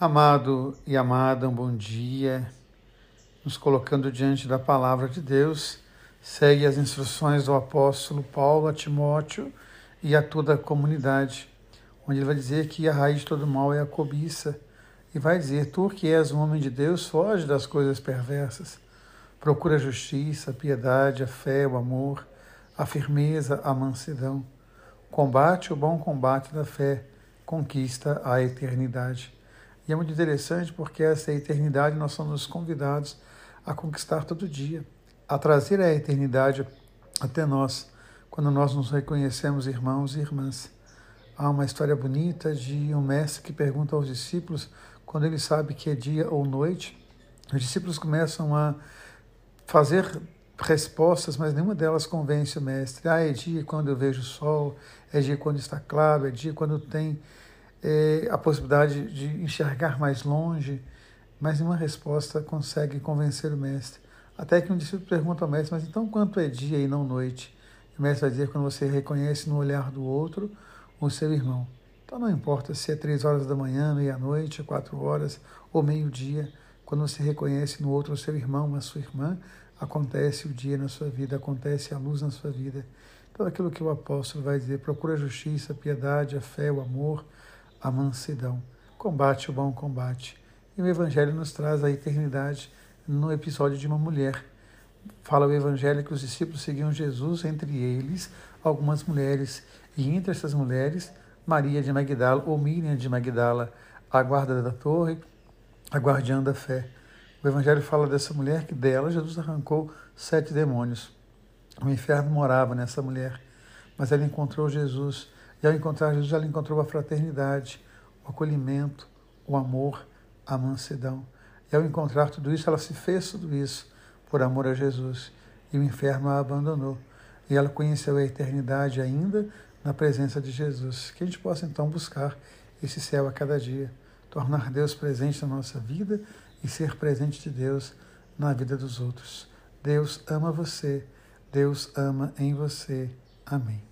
Amado e amada, um bom dia. Nos colocando diante da palavra de Deus, segue as instruções do apóstolo Paulo a Timóteo e a toda a comunidade, onde ele vai dizer que a raiz de todo mal é a cobiça, e vai dizer: Tu que és um homem de Deus, foge das coisas perversas. Procura a justiça, a piedade, a fé, o amor, a firmeza, a mansidão. Combate o bom combate da fé, conquista a eternidade. E é muito interessante porque essa eternidade nós somos convidados a conquistar todo dia, a trazer a eternidade até nós, quando nós nos reconhecemos irmãos e irmãs. Há uma história bonita de um mestre que pergunta aos discípulos, quando ele sabe que é dia ou noite, os discípulos começam a fazer respostas, mas nenhuma delas convence o mestre. Ah, é dia quando eu vejo o sol, é dia quando está claro, é dia quando tem é, a possibilidade de enxergar mais longe, mas nenhuma resposta consegue convencer o mestre. Até que um discípulo pergunta ao mestre, mas então quanto é dia e não noite? E o mestre vai dizer quando você reconhece no olhar do outro o seu irmão. Então não importa se é três horas da manhã, meia-noite, quatro horas ou meio-dia, quando você reconhece no outro o seu irmão, a sua irmã, acontece o dia na sua vida, acontece a luz na sua vida. Então aquilo que o apóstolo vai dizer, procura a justiça, a piedade, a fé, o amor, a mansidão. Combate o bom combate. E o Evangelho nos traz a eternidade no episódio de uma mulher. Fala o Evangelho que os discípulos seguiam Jesus, entre eles algumas mulheres, e entre essas mulheres, Maria de Magdala ou Miriam de Magdala, a guarda da torre, a guardiã da fé. O Evangelho fala dessa mulher que dela Jesus arrancou sete demônios. O inferno morava nessa mulher, mas ela encontrou Jesus e ao encontrar Jesus, ela encontrou a fraternidade, o acolhimento, o amor, a mansidão. E ao encontrar tudo isso, ela se fez tudo isso por amor a Jesus. E o inferno a abandonou. E ela conheceu a eternidade ainda na presença de Jesus. Que a gente possa então buscar esse céu a cada dia, tornar Deus presente na nossa vida e ser presente de Deus na vida dos outros. Deus ama você, Deus ama em você. Amém.